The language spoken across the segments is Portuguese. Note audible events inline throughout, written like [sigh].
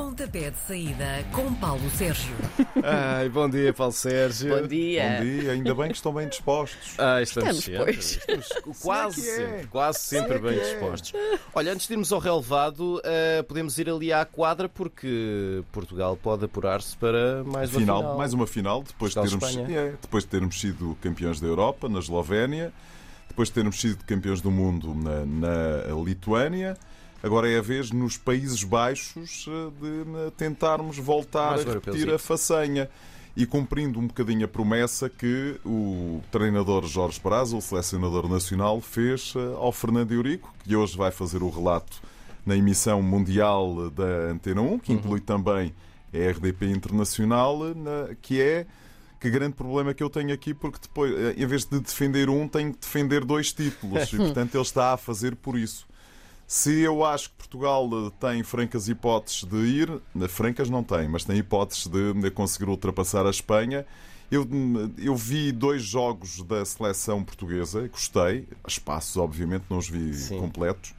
Pontapé de saída com Paulo Sérgio. Ai, bom dia, Paulo Sérgio. Bom dia. Bom dia, ainda bem que estão bem dispostos. Ah, estamos, Estamos, sempre. Estamos quase Se é é. sempre, quase sempre Se é bem é. dispostos. Olha, antes de irmos ao relevado, eh, podemos ir ali à quadra porque Portugal pode apurar-se para mais uma Final, final. mais uma final, depois de, termos, é, depois de termos sido campeões da Europa na Eslovénia, depois de termos sido campeões do mundo na, na Lituânia. Agora é a vez nos Países Baixos eh, de eh, tentarmos voltar Mais a repetir a façanha e cumprindo um bocadinho a promessa que o treinador Jorge Braz, o selecionador nacional, fez eh, ao Fernando Eurico, que hoje vai fazer o relato na emissão mundial da Antena 1, que inclui também a RDP Internacional, na- que é que grande problema que eu tenho aqui, porque depois, em vez de defender um, tenho que defender dois títulos. [laughs] E, portanto, ele está a fazer por isso. Se eu acho que Portugal eh, tem francas hipóteses de ir, eh, francas não tem, mas tem hipóteses de, conseguir ultrapassar a Espanha. Eu, hum, eu vi dois jogos da seleção portuguesa, gostei, espaços obviamente não os vi Sim. completos,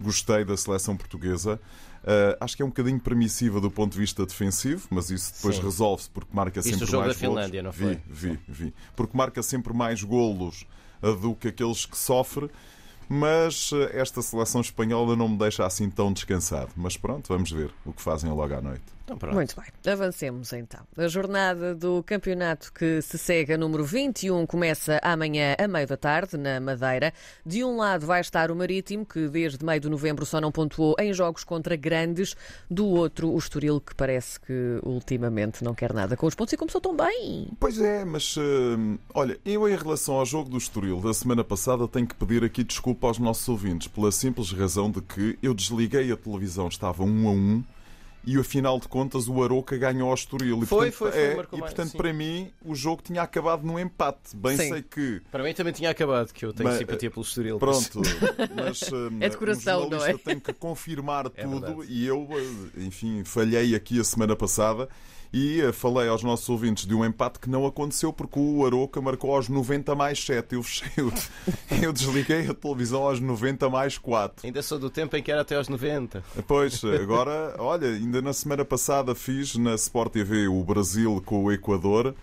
gostei da seleção portuguesa. Uh, acho que é um bocadinho permissiva do ponto de vista defensivo, mas isso depois resolve-se porque marca Viste sempre o jogo mais da Finlândia, não foi? Vi, vi, vi. Porque marca sempre mais golos do que aqueles que sofre. Mas uh, esta seleção espanhola não me deixa assim tão descansado. Mas pronto, vamos ver o que fazem logo à noite. Então. Muito bem, avancemos então. A jornada do campeonato que se segue a número 21 começa amanhã a meio da tarde, na Madeira. De um lado vai estar o Marítimo, que desde meio de novembro só não pontuou em jogos contra grandes. Do outro, o Estoril, que parece que ultimamente não quer nada com os pontos e começou tão bem. Pois é, mas uh, olha, eu em relação ao jogo do Estoril da semana passada tenho que pedir aqui desculpa aos nossos ouvintes pela simples razão de que eu desliguei a televisão, estava um a um e afinal de contas o Aroca ganhou ao Estoril. E, Foi, portanto, foi, foi, é, marcou e portanto sim. para mim o jogo tinha acabado num empate. Bem Sim. sei que Para mim também tinha acabado, que eu tenho Mas, simpatia pelo Estoril. Pronto, mas hum, [laughs] É de coração, um não é? tem que confirmar É tudo verdade. e eu, eh, enfim, falhei aqui a semana passada e eh, falei aos nossos ouvintes de um empate que não aconteceu porque o Aroca marcou aos 90 mais 7. Eu, fechei, [laughs] eu desliguei a televisão aos 90 mais 4. Ainda sou do tempo em que era até aos 90. Pois, [laughs] agora, olha, ainda na semana passada fiz na Sport TV o Brasil com o Equador,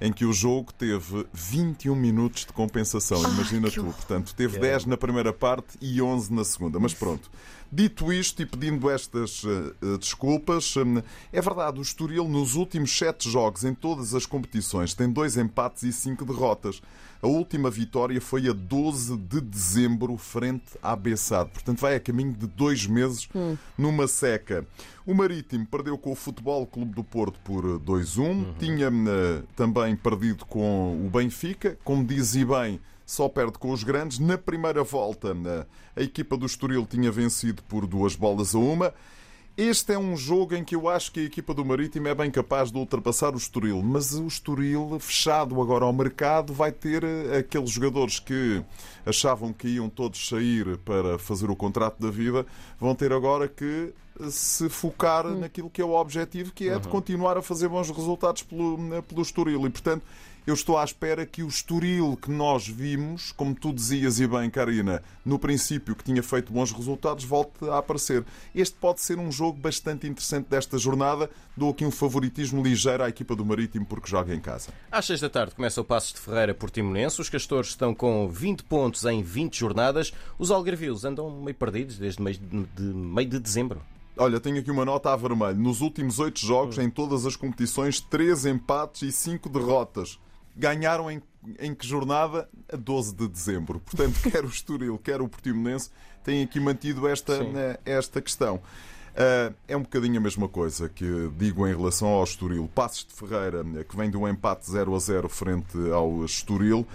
em que o jogo teve 21 minutos de compensação. Imagina tu. Portanto, teve 10 na primeira parte e 11 na segunda. Mas pronto. Dito isto e pedindo estas eh, eh, desculpas, hum, é verdade, o Estoril nos últimos 7 jogos em todas as competições tem dois empates e 5 derrotas. A última vitória foi a 12 de dezembro, frente à Bessade. Portanto, vai a caminho de dois meses numa seca. O Marítimo perdeu com o Futebol Clube do Porto por eh, 2-1. Tinha eh, também perdido com o Benfica. Como diz e bem, só perde com os grandes. Na primeira volta, eh, a equipa do Estoril tinha vencido por duas bolas a uma. Este é um jogo em que eu acho que a equipa do Marítimo é bem capaz de ultrapassar o Estoril, mas o Estoril, fechado agora ao mercado, vai ter eh, aqueles jogadores que achavam que iam todos sair para fazer o contrato da vida, vão ter agora que eh, se focar naquilo que é o objetivo, que é de continuar a fazer bons resultados pelo, eh, pelo Estoril. E, portanto, eu estou à espera que o Estoril que nós vimos, como tu dizias e bem, Karina, no princípio que tinha feito bons resultados, volte a aparecer. Este pode ser um jogo bastante interessante desta jornada. Dou aqui um favoritismo ligeiro à equipa do Marítimo porque joga em casa. Às 6 da tarde começa o Passos de Ferreira por Timonense. Os Castores estão com 20 pontos em 20 jornadas. Os Algarvios andam meio perdidos desde meio de, de- meio de dezembro. Olha, tenho aqui uma nota a vermelho. Nos últimos oito jogos, em todas as competições, três empates e cinco derrotas. Ganharam em, em que jornada? A 12 de dezembro. Portanto, [laughs] quer o Estoril, quer o Portimonense têm aqui mantido esta, eh, esta questão. Ah, é um bocadinho a mesma coisa que digo em relação ao Estoril. Passos de Ferreira, eh, que vem de um empate 0 a 0 frente ao Estoril,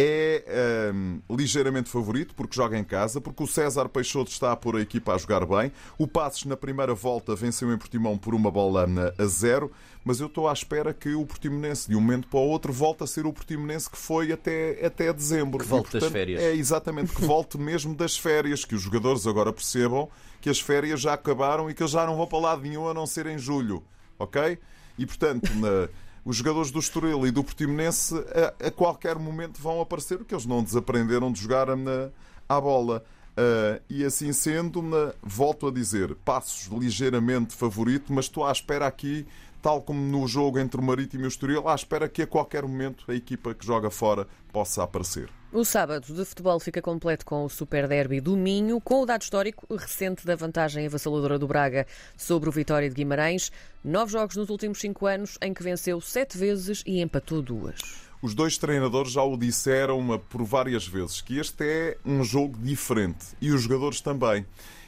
é ahm, ligeiramente favorito porque joga em casa, porque o César Peixoto está a pôr a equipa a jogar bem. O Passos, na primeira volta, venceu em Portimão por uma bola na- a zero, mas eu estou à espera que o Portimonense, de um momento para o outro, volte a ser o Portimonense que foi até, até dezembro. Que volte E, das portanto, férias. É exatamente, que volte [laughs] mesmo das férias, que os jogadores agora percebam que as férias já acabaram e que eles já não vão para lado nenhum a não ser em julho, ok? E portanto, na- os jogadores do Estoril e do Portimonense a, a qualquer momento vão aparecer, porque eles não desaprenderam de jogar na, à bola. Uh, e assim sendo, na, volto a dizer, passos ligeiramente favorito, mas estou à espera aqui, tal como no jogo entre o Marítimo e o Estoril, à espera que a qualquer momento a equipa que joga fora possa aparecer. O sábado de futebol fica completo com o Super Derby do Minho, com o dado histórico recente da vantagem avassaladora do Braga sobre o Vitória de Guimarães. Nove jogos nos últimos cinco anos, em que venceu sete vezes e empatou duas. Os dois treinadores já o disseram por várias vezes que este é um jogo diferente e os jogadores também.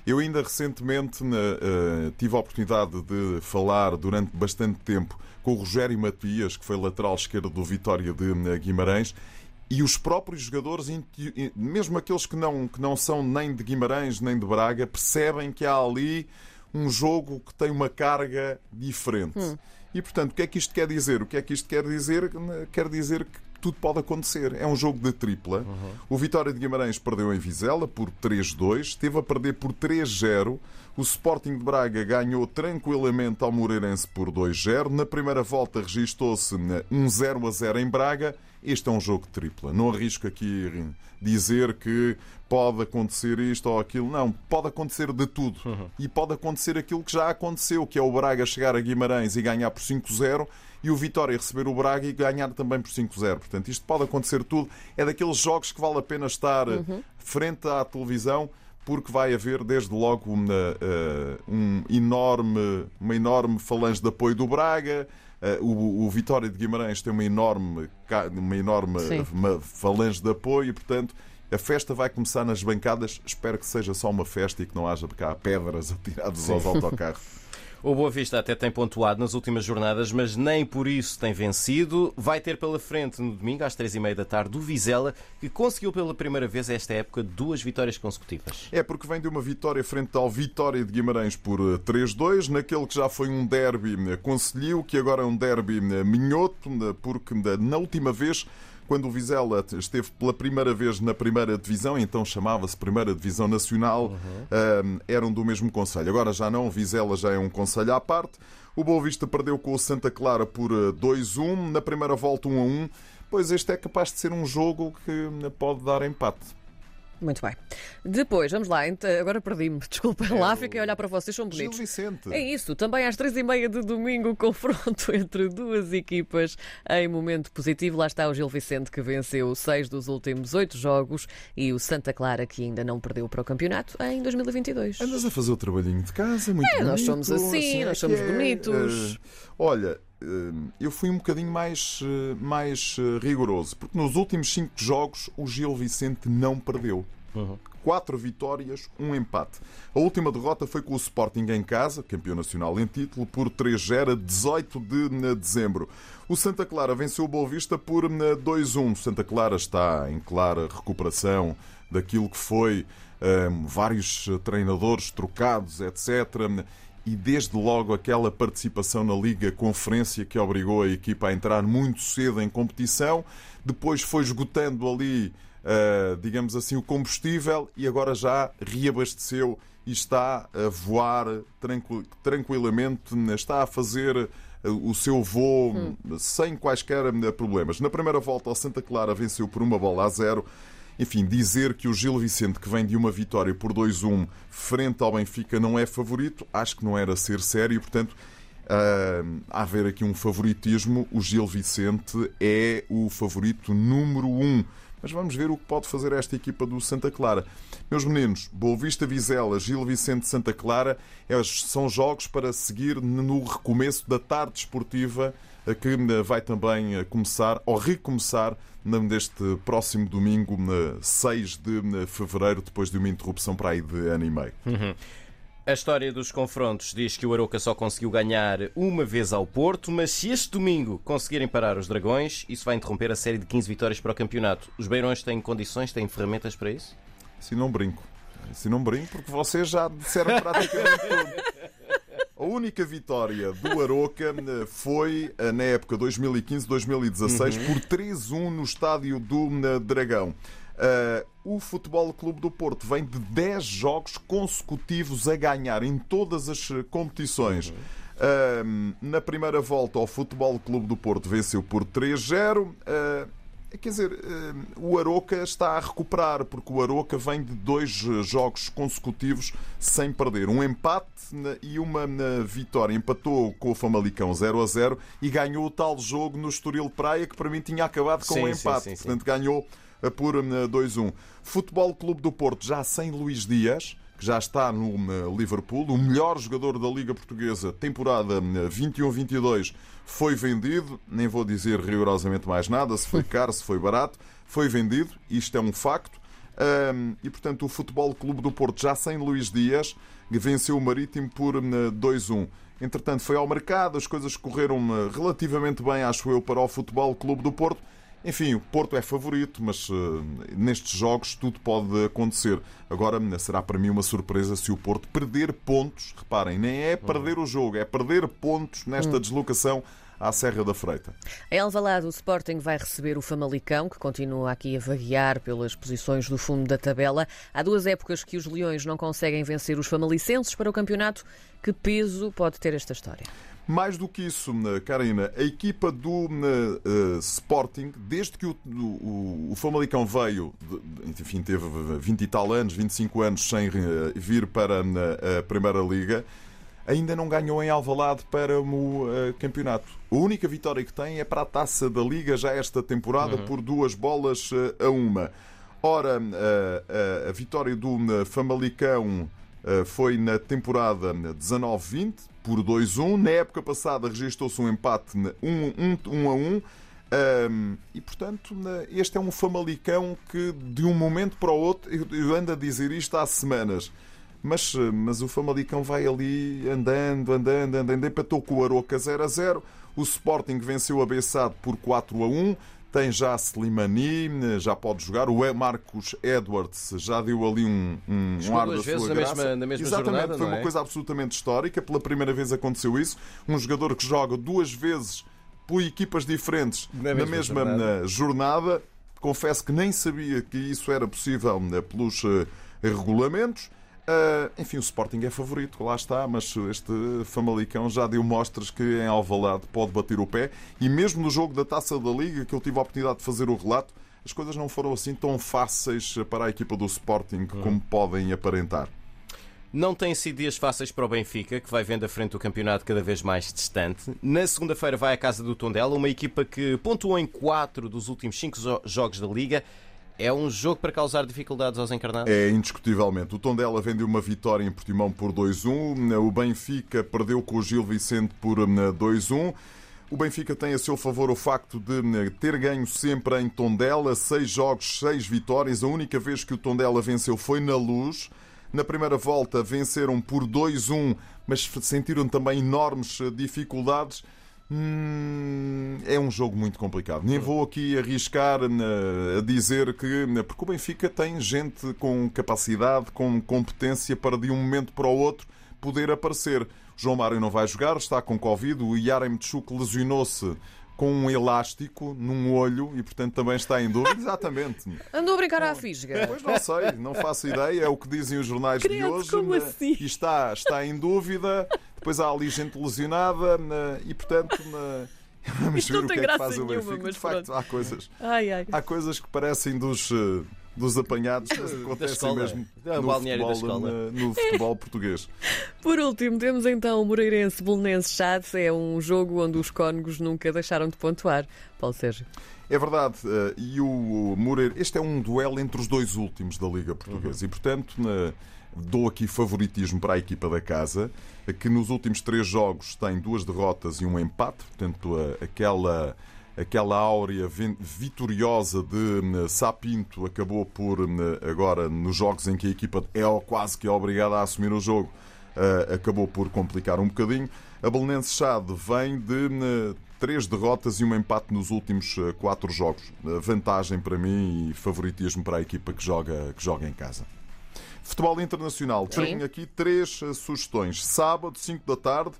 Eu ainda recentemente uh, tive a oportunidade de falar durante bastante tempo com o Rogério Matias, que foi lateral esquerdo do Vitória de uh, Guimarães, e os próprios jogadores, mesmo aqueles que não, que não são nem de Guimarães nem de Braga, percebem que há ali um jogo que tem uma carga diferente. Hum. E, portanto, o que é que isto quer dizer? O que é que isto quer dizer? Quer dizer que tudo pode acontecer. É um jogo de tripla. Uhum. O Vitória de Guimarães perdeu em Vizela por 3-2, esteve a perder por 3-0. O Sporting de Braga ganhou tranquilamente ao Moreirense por 2-0. Na primeira volta registou-se um 0 a 0 em Braga. Este é um jogo tripla. Não arrisco aqui dizer que pode acontecer isto ou aquilo. Não, pode acontecer de tudo. Uhum. E pode acontecer aquilo que já aconteceu, que é o Braga chegar a Guimarães e ganhar por 5-0 e o Vitória receber o Braga e ganhar também por 5-0. Portanto, isto pode acontecer tudo. É daqueles jogos que vale a pena estar uhum. frente à televisão porque vai haver desde logo uma, uh, um enorme, uma enorme falange de apoio do Braga. Uh, o, o, Vitória de Guimarães tem uma enorme, uma enorme uma falange de apoio, portanto, a festa vai começar nas bancadas. Espero que seja só uma festa e que não haja cá pedras [laughs] atiradas aos autocarros. [laughs] O Boa Vista até tem pontuado nas últimas jornadas, mas nem por isso tem vencido. Vai ter pela frente no domingo, às três e meia da tarde, o Vizela, que conseguiu pela primeira vez esta época duas vitórias consecutivas. É porque vem de uma vitória frente ao Vitória de Guimarães por 3-2, eh, naquele que já foi um derby eh, conseguiu, que agora é um derby eh, minhoto, porque na última vez quando o Vizela esteve pela primeira vez na primeira divisão, então chamava-se Primeira Divisão Nacional, uhum. eram do mesmo conselho. Agora já não, o Vizela já é um conselho à parte. O Boa Vista perdeu com o Santa Clara por 2-1, eh, na primeira volta 1-1. Pois este é capaz de ser um jogo que pode dar empate. Muito bem. Depois, vamos lá, agora perdi-me, [laughs] desculpem é lá, fiquei a olhar para vocês, são bonitos. Gil Vicente. É isso, também às três e meia de domingo, [laughs] confronto entre duas equipas em momento positivo. Lá está o Gil Vicente que venceu seis dos últimos oito jogos e o Santa Clara que ainda não perdeu para o campeonato em 2022. Andas a fazer o trabalhinho de casa, muito é, bonito. Nós somos assim, assim nós somos é, bonitos. Uh, olha, eh, eu fui um bocadinho mais, eh, mais rigoroso, porque nos últimos cinco jogos o Gil Vicente não perdeu. Uhum. Quatro vitórias, um empate. A última derrota foi com o Sporting em casa, campeão nacional em título, por 3-0 a 18 de dezembro. O Santa Clara venceu o Boa Vista por 2-1. Santa Clara está em clara recuperação daquilo que foi um, vários treinadores trocados, etc. E desde logo aquela participação na Liga Conferência que obrigou a equipa a entrar muito cedo em competição. Depois foi esgotando ali uh, digamos assim, o combustível e agora já reabasteceu e está a voar tranquil, tranquilamente, está a fazer eh, o seu voo hum. sem quaisquer eh, problemas. Na primeira volta, o Santa Clara venceu por uma bola a zero. Enfim, dizer que o Gil Vicente, que vem de uma vitória por 2-1 frente ao Benfica, não é favorito, acho que não era ser sério. Portanto, uh, a haver aqui um favoritismo, o Gil Vicente é o favorito número 1. Um mas vamos ver o que pode fazer esta equipa do Santa Clara. Meus meninos, Boa Vista Vizela, Gil Vicente Santa Clara são jogos para seguir no recomeço da tarde esportiva que vai também começar ou recomeçar neste próximo domingo, 6 de fevereiro, depois de uma interrupção para aí de ano e meio. Uhum. A história dos confrontos diz que o Aroca só conseguiu ganhar uma vez ao Porto, mas se este domingo conseguirem parar os Dragões, isso vai interromper a série de 15 vitórias para o campeonato. Os Beirões têm condições, têm ferramentas para isso? Se não brinco. Se não brinco, porque vocês já disseram praticamente [laughs] tudo. A única vitória do Aroca eh, foi eh, na época 2015-2016 uhum. por 3-1 no estádio do eh, Dragão. Uh, o Futebol Clube do Porto vem de 10 jogos consecutivos a ganhar em todas as competições. Uh, na primeira volta, o Futebol Clube do Porto venceu por 3-0. Uh, Quer dizer, eh, o Aroca está a recuperar, porque o Aroca vem de dois eh, jogos consecutivos sem perder. Um empate e uma vitória. Empatou com o Famalicão 0 a 0 e ganhou o tal jogo no Estoril Praia, que para mim tinha acabado com o um empate. Sim, sim, sim. Portanto, ganhou eh, por 2-1. Futebol Clube do Porto, já sem Luís Dias, que já está no Liverpool, o melhor jogador da Liga Portuguesa, temporada 21-22 foi vendido, nem vou dizer rigorosamente mais nada, se foi [laughs] caro, se foi barato, foi vendido, isto é um facto. Um, e portanto, o Futebol Clube do Porto, já sem Luís Dias, venceu o Marítimo por 2-1. Entretanto, foi ao mercado, as coisas correram relativamente bem, acho eu, para o Futebol Clube do Porto. Enfim, o Porto é favorito, mas uh, nestes jogos tudo pode acontecer. Agora será para mim uma surpresa se o Porto perder pontos. Reparem, nem é perder o jogo, é perder pontos nesta hum. deslocação à Serra da Freita. Em Alvalade, o Sporting vai receber o Famalicão, que continua aqui a vaguear pelas posições do fundo da tabela. Há duas épocas que os Leões não conseguem vencer os famalicenses para o campeonato. Que peso pode ter esta história? Mais do que isso, Karina, a equipa do uh, Sporting, desde que o, o, o Famalicão veio, enfim, teve 20 e tal anos, 25 anos sem uh, vir para a Primeira Liga, ainda não ganhou em Alvalade para o uh, campeonato. A única vitória que tem é para a taça da Liga já esta temporada uhum. por duas bolas a uma. Ora, a vitória do Famalicão foi na temporada 19-20 por 2-1. Na época passada registrou-se um empate 1 a 1. Um, e portanto, este é um Famalicão que de um momento para o outro, eu ando a dizer isto há semanas, mas, mas o Famalicão vai ali andando, andando, andando, empatou com o Aroca 0 a 0. O Sporting venceu a Bessade por 4 a 1. Tem já Slimani, já pode jogar. O Marcos Edwards já deu ali um, um, um ar da vezes sua na mesma, na mesma Exatamente, jornada, foi uma é? coisa absolutamente histórica. Pela primeira vez aconteceu isso. Um jogador que joga duas vezes por equipas diferentes na, na mesma, jornada. jornada. Confesso que nem sabia que isso era possível né, pelos uh, regulamentos. Uh, enfim, o Sporting é favorito, lá está, mas este Famalicão já deu mostras que em Alvalade pode bater o pé e mesmo no jogo da Taça da Liga, que eu tive a oportunidade de fazer o relato, as coisas não foram assim tão fáceis para a equipa do Sporting como podem aparentar. Não têm sido dias fáceis para o Benfica, que vai vendo a frente do campeonato cada vez mais distante. Na segunda-feira vai à casa do Tondela, uma equipa que pontuou em 4 dos últimos 5 jogos da Liga é um jogo para causar dificuldades aos encarnados? É, indiscutivelmente. O Tondela vendeu uma vitória em Portimão por 2-1. O Benfica perdeu com o Gil Vicente por 2-1. Hum, o Benfica tem a seu favor o facto de hum, ter ganho sempre em Tondela, seis jogos, seis vitórias. A única vez que o Tondela venceu foi na Luz. Na primeira volta venceram por 2-1, mas sentiram também enormes eh, dificuldades. Hum, é um jogo muito complicado. Nem vou aqui arriscar uh, a dizer que. Porque o Benfica tem gente com capacidade, com competência para de um momento para o outro poder aparecer. João Mário não vai jogar, está com Covid. O Yarem Tchuk lesionou-se com um elástico num olho e, portanto, também está em dúvida. [laughs] Exatamente. Andou a brincar à fisga. Pois não sei, não faço ideia. É o que dizem os jornais Credo, de hoje. Como assim? E está, está em dúvida. Depois há ali gente lesionada e, portanto, [laughs] vamos Isto ver o que é que faz o Benfica. De facto, há coisas, ai, ai. há coisas que parecem dos eh, dos apanhados acontecem mesmo no futebol, no futebol português. [laughs] Por último, temos então o Moreirense Bolonense Chade. É um jogo onde os cónegos nunca deixaram de pontuar. Paulo Sérgio. É verdade. Eh, e o Moreira, este é um duelo entre os dois últimos da Liga Portuguesa. Uhum. E, portanto, na dou aqui favoritismo para a equipa da casa, que nos últimos três jogos tem duas derrotas e um empate, portanto, aquela. Aquela áurea vitoriosa de hum, Sapinto acabou por, hum, agora, nos jogos em que a equipa é quase que obrigada a assumir o jogo, acabou por complicar um bocadinho. A Belenense Chade vem de hum, três derrotas e um empate nos últimos uh, quatro jogos. Vantagem para mim e favoritismo para a equipa que joga, que joga em casa. Futebol internacional. Tenho aqui três eh, sugestões. Sábado, 5 da tarde.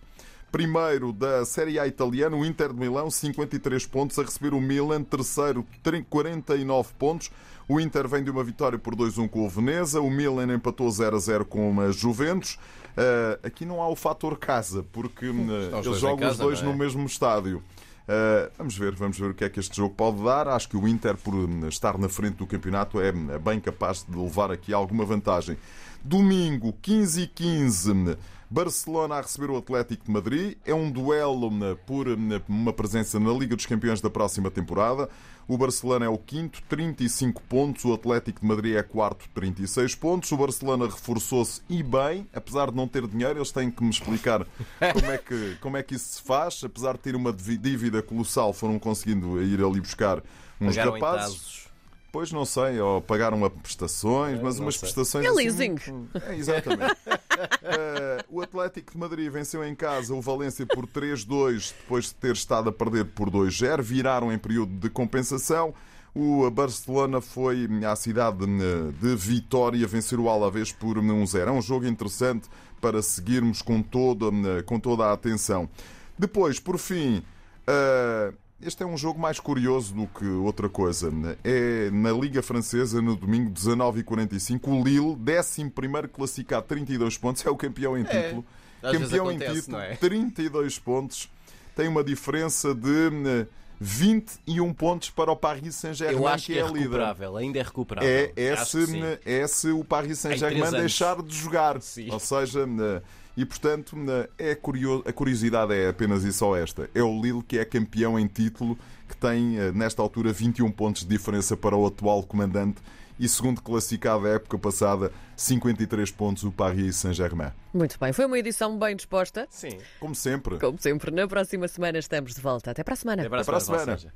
Primeiro da Série A italiana, o Inter de Milão, 53 pontos, a receber o Milan. Terceiro, 49 pontos. O Inter vem de uma vitória por 2-1 com o Veneza. O Milan empatou 0-0 com a Juventus. Uh, aqui não há o fator casa, porque uh, os eles dois jogam os casa, dois não é? no mesmo estádio. Uh, vamos ver, vamos ver o que é que este jogo pode dar. Acho que o Inter, por hum, estar na frente do campeonato, é hum, bem capaz de levar aqui alguma vantagem. Domingo, 15 e 15, hum, Barcelona a receber o Atlético de Madrid. É um duelo hum, por hum, uma presença na Liga dos Campeões da próxima temporada. O Barcelona é o quinto, 35 pontos. O Atlético de Madrid é quarto, 36 pontos. O Barcelona reforçou-se e bem, apesar de não ter dinheiro, eles têm que me explicar como é que, como é que isso se faz. Apesar de ter uma dívida colossal, foram conseguindo ir ali buscar uns Pagaram rapazes. Pois não sei, ou pagaram a prestações, mas não umas sei. prestações. É assim, leasing. É, exatamente. [laughs] Eh, o Atlético de Madrid venceu em casa o Valência por 3-2, depois de ter estado a perder por 2-0. Viraram em período de compensação. O Barcelona foi à cidade eh, de Vitória vencer o Alavés por 1-0. É um jogo interessante para seguirmos com toda, eh, com toda a atenção. Depois, por fim, eh, este é um jogo mais curioso do que outra coisa. É na Liga Francesa, no domingo 19h45. O Lille, 11 classificado, 32 pontos, é o campeão em título. Às vezes campeão em acontece, título, não é? 32 pontos. Tem uma diferença de eh, 21 pontos para o Paris Saint-Germain, que que é é líder. recuperável, ainda é recuperável. É, é, se, é se o Paris Saint-Germain deixar de jogar. Sim. Ou seja, eh, e portanto, é curioso, a curiosidade é apenas e só esta. É o Lille que é campeão em título, que tem eh, nesta altura 21 pontos de diferença para o atual comandante e segundo classificado da época passada, 53 pontos o Paris Saint-Germain. Muito bem, foi uma edição bem disposta. Sim. Como sempre. Como sempre, na próxima semana estamos de volta. Até para a semana. Até para a Até para a semana, semana.